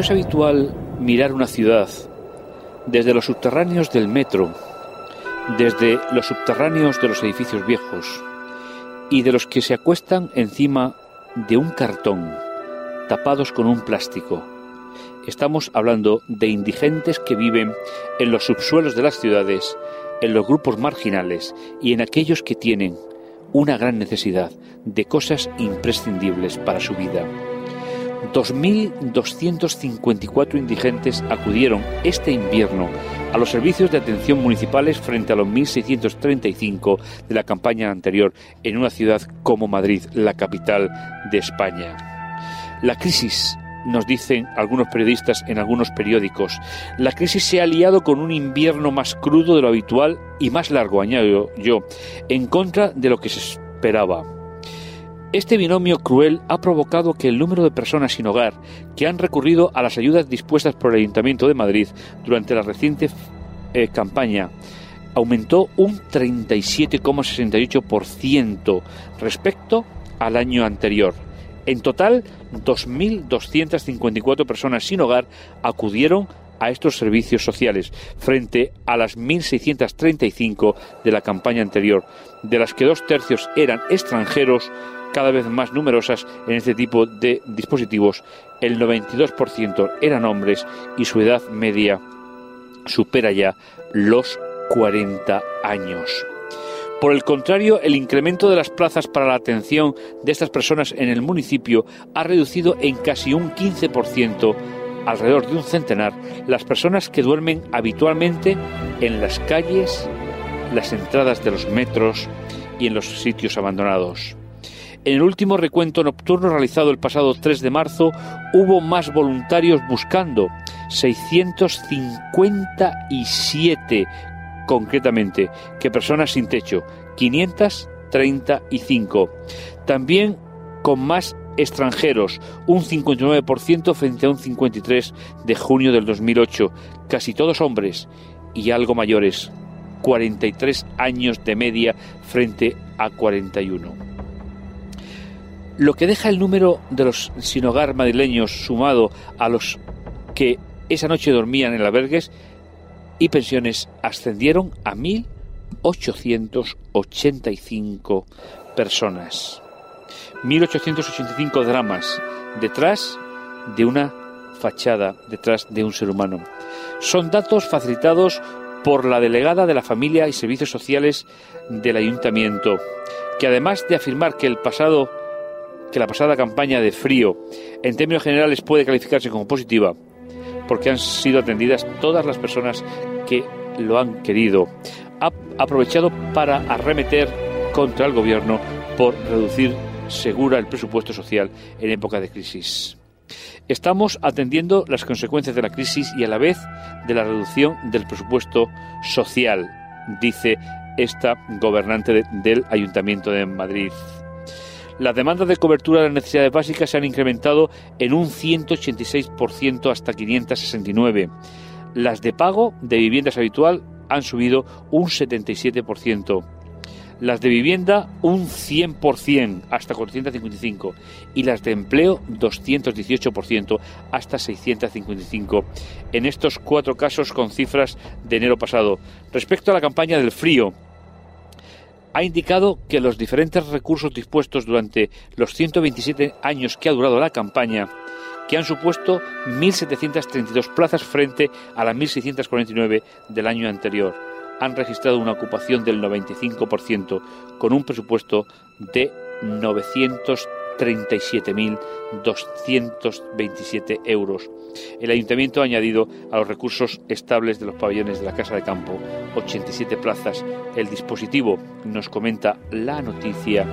es habitual mirar una ciudad desde los subterráneos del metro, desde los subterráneos de los edificios viejos y de los que se acuestan encima de un cartón, tapados con un plástico. Estamos hablando de indigentes que viven en los subsuelos de las ciudades, en los grupos marginales y en aquellos que tienen una gran necesidad de cosas imprescindibles para su vida. 2.254 indigentes acudieron este invierno a los servicios de atención municipales frente a los 1.635 de la campaña anterior en una ciudad como Madrid, la capital de España. La crisis nos dicen algunos periodistas en algunos periódicos, la crisis se ha liado con un invierno más crudo de lo habitual y más largo, añado yo, en contra de lo que se esperaba. Este binomio cruel ha provocado que el número de personas sin hogar que han recurrido a las ayudas dispuestas por el Ayuntamiento de Madrid durante la reciente eh, campaña aumentó un 37,68% respecto al año anterior. En total, 2.254 personas sin hogar acudieron a estos servicios sociales, frente a las 1.635 de la campaña anterior, de las que dos tercios eran extranjeros cada vez más numerosas en este tipo de dispositivos. El 92% eran hombres y su edad media supera ya los 40 años. Por el contrario, el incremento de las plazas para la atención de estas personas en el municipio ha reducido en casi un 15%, alrededor de un centenar, las personas que duermen habitualmente en las calles, las entradas de los metros y en los sitios abandonados. En el último recuento nocturno realizado el pasado 3 de marzo hubo más voluntarios buscando, 657 concretamente, que personas sin techo, 535. También con más extranjeros, un 59% frente a un 53% de junio del 2008, casi todos hombres y algo mayores, 43 años de media frente a 41. Lo que deja el número de los sin hogar madrileños sumado a los que esa noche dormían en albergues y pensiones ascendieron a 1.885 personas. 1.885 dramas detrás de una fachada, detrás de un ser humano. Son datos facilitados por la delegada de la Familia y Servicios Sociales del Ayuntamiento, que además de afirmar que el pasado que la pasada campaña de frío en términos generales puede calificarse como positiva porque han sido atendidas todas las personas que lo han querido. Ha aprovechado para arremeter contra el gobierno por reducir segura el presupuesto social en época de crisis. Estamos atendiendo las consecuencias de la crisis y a la vez de la reducción del presupuesto social, dice esta gobernante del Ayuntamiento de Madrid. Las demandas de cobertura de las necesidades básicas se han incrementado en un 186% hasta 569. Las de pago de viviendas habitual han subido un 77%. Las de vivienda un 100% hasta 455 y las de empleo 218% hasta 655. En estos cuatro casos con cifras de enero pasado. Respecto a la campaña del frío, ha indicado que los diferentes recursos dispuestos durante los 127 años que ha durado la campaña, que han supuesto 1.732 plazas frente a las 1.649 del año anterior, han registrado una ocupación del 95%, con un presupuesto de 900 37.227 euros. El ayuntamiento ha añadido a los recursos estables de los pabellones de la Casa de Campo 87 plazas. El dispositivo nos comenta la noticia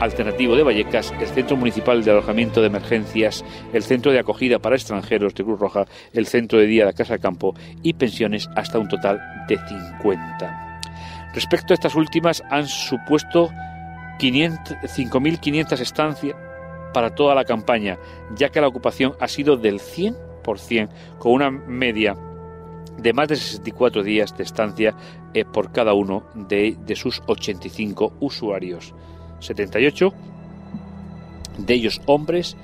alternativo de Vallecas, el Centro Municipal de Alojamiento de Emergencias, el Centro de Acogida para Extranjeros de Cruz Roja, el Centro de Día de la Casa de Campo y pensiones hasta un total de 50. Respecto a estas últimas, han supuesto 5.500 estancias para toda la campaña, ya que la ocupación ha sido del 100%, con una media de más de 64 días de estancia eh, por cada uno de, de sus 85 usuarios. 78 de ellos hombres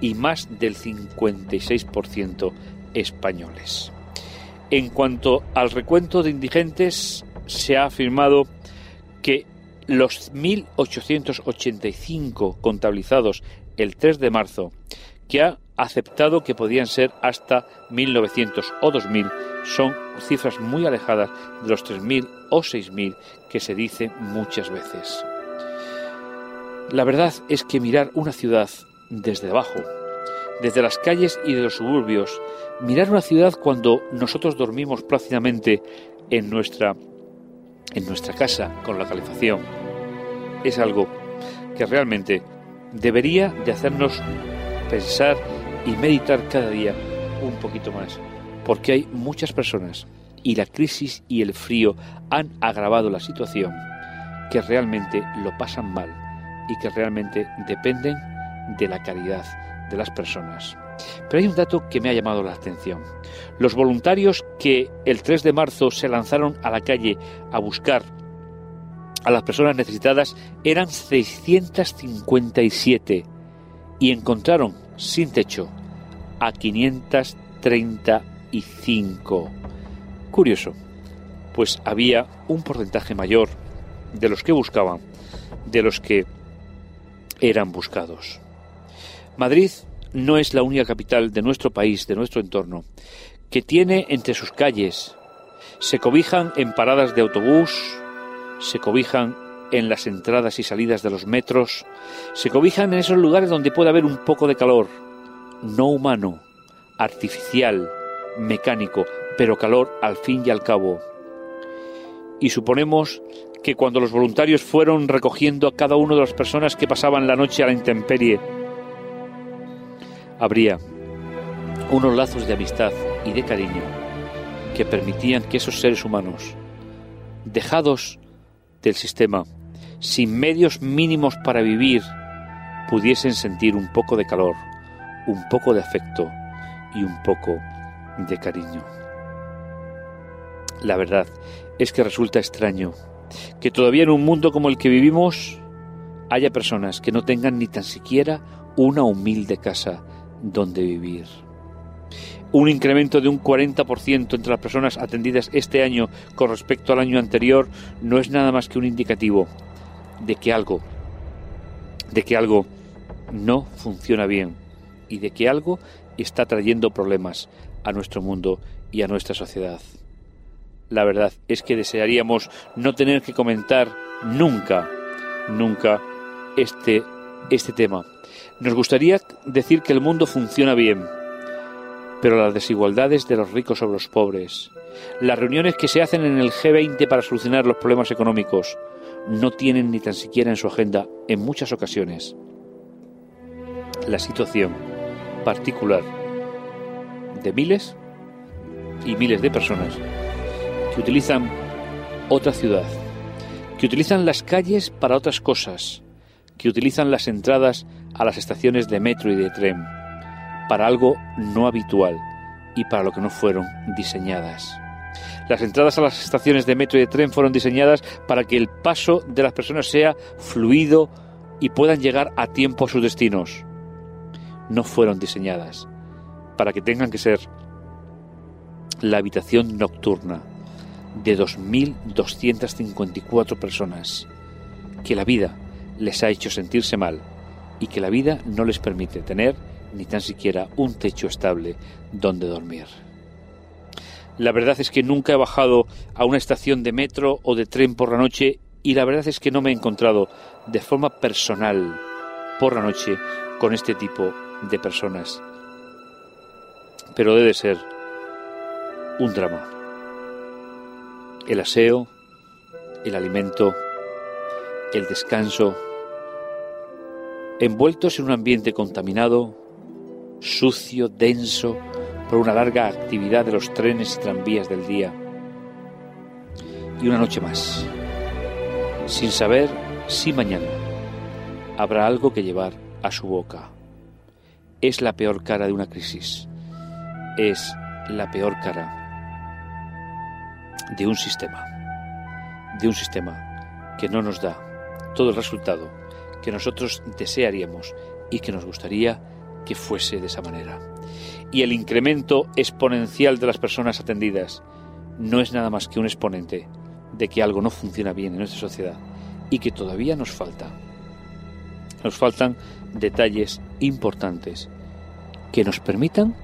y más del 56% españoles. En cuanto al recuento de indigentes, se ha afirmado que los 1.885 contabilizados el 3 de marzo, que ha aceptado que podían ser hasta 1.900 o 2.000, son cifras muy alejadas de los 3.000 o 6.000 que se dice muchas veces. La verdad es que mirar una ciudad desde abajo, desde las calles y de los suburbios, mirar una ciudad cuando nosotros dormimos plácidamente en nuestra en nuestra casa con la calefacción es algo que realmente debería de hacernos pensar y meditar cada día un poquito más, porque hay muchas personas y la crisis y el frío han agravado la situación que realmente lo pasan mal y que realmente dependen de la caridad de las personas. Pero hay un dato que me ha llamado la atención. Los voluntarios que el 3 de marzo se lanzaron a la calle a buscar a las personas necesitadas eran 657 y encontraron sin techo a 535. Curioso, pues había un porcentaje mayor de los que buscaban de los que eran buscados. Madrid no es la única capital de nuestro país, de nuestro entorno, que tiene entre sus calles, se cobijan en paradas de autobús, se cobijan en las entradas y salidas de los metros, se cobijan en esos lugares donde puede haber un poco de calor, no humano, artificial, mecánico, pero calor al fin y al cabo. Y suponemos que cuando los voluntarios fueron recogiendo a cada una de las personas que pasaban la noche a la intemperie, habría unos lazos de amistad y de cariño que permitían que esos seres humanos, dejados del sistema, sin medios mínimos para vivir, pudiesen sentir un poco de calor, un poco de afecto y un poco de cariño. La verdad es que resulta extraño que todavía en un mundo como el que vivimos haya personas que no tengan ni tan siquiera una humilde casa donde vivir un incremento de un 40% entre las personas atendidas este año con respecto al año anterior no es nada más que un indicativo de que algo de que algo no funciona bien y de que algo está trayendo problemas a nuestro mundo y a nuestra sociedad. La verdad es que desearíamos no tener que comentar nunca, nunca este, este tema. Nos gustaría decir que el mundo funciona bien, pero las desigualdades de los ricos sobre los pobres, las reuniones que se hacen en el G20 para solucionar los problemas económicos, no tienen ni tan siquiera en su agenda, en muchas ocasiones, la situación particular de miles y miles de personas que utilizan otra ciudad, que utilizan las calles para otras cosas, que utilizan las entradas a las estaciones de metro y de tren, para algo no habitual y para lo que no fueron diseñadas. Las entradas a las estaciones de metro y de tren fueron diseñadas para que el paso de las personas sea fluido y puedan llegar a tiempo a sus destinos. No fueron diseñadas para que tengan que ser la habitación nocturna de 2.254 personas que la vida les ha hecho sentirse mal y que la vida no les permite tener ni tan siquiera un techo estable donde dormir. La verdad es que nunca he bajado a una estación de metro o de tren por la noche y la verdad es que no me he encontrado de forma personal por la noche con este tipo de personas. Pero debe ser un drama. El aseo, el alimento, el descanso, envueltos en un ambiente contaminado, sucio, denso, por una larga actividad de los trenes y tranvías del día. Y una noche más, sin saber si mañana habrá algo que llevar a su boca. Es la peor cara de una crisis. Es la peor cara de un sistema. De un sistema que no nos da todo el resultado que nosotros desearíamos y que nos gustaría que fuese de esa manera. Y el incremento exponencial de las personas atendidas no es nada más que un exponente de que algo no funciona bien en nuestra sociedad y que todavía nos falta. Nos faltan detalles importantes que nos permitan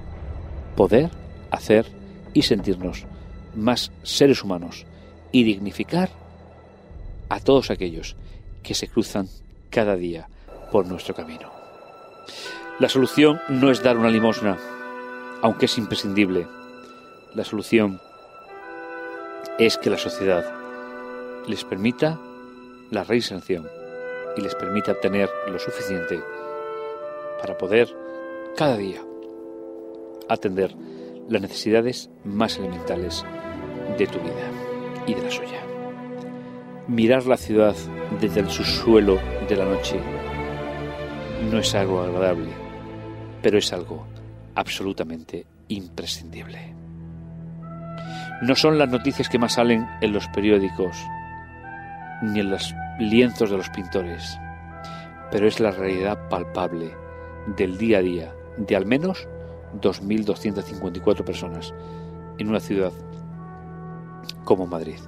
poder hacer y sentirnos más seres humanos y dignificar a todos aquellos que se cruzan cada día por nuestro camino. La solución no es dar una limosna, aunque es imprescindible. La solución es que la sociedad les permita la reinserción y les permita tener lo suficiente para poder cada día atender las necesidades más elementales de tu vida y de la suya. Mirar la ciudad desde el subsuelo de la noche no es algo agradable, pero es algo absolutamente imprescindible. No son las noticias que más salen en los periódicos ni en los lienzos de los pintores, pero es la realidad palpable del día a día de al menos 2.254 personas en una ciudad como Madrid.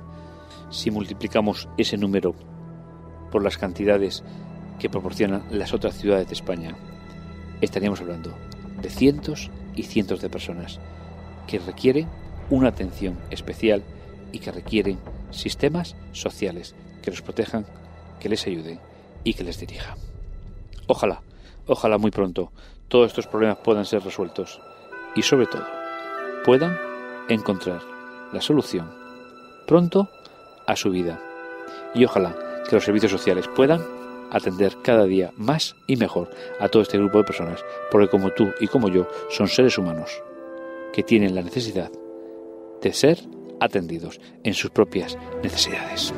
Si multiplicamos ese número por las cantidades que proporcionan las otras ciudades de España, estaríamos hablando de cientos y cientos de personas que requieren una atención especial y que requieren sistemas sociales que los protejan, que les ayuden y que les dirijan. Ojalá, ojalá muy pronto todos estos problemas puedan ser resueltos y sobre todo puedan encontrar la solución pronto a su vida. Y ojalá que los servicios sociales puedan atender cada día más y mejor a todo este grupo de personas, porque como tú y como yo son seres humanos que tienen la necesidad de ser atendidos en sus propias necesidades.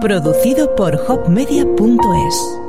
Producido por hopmedia.es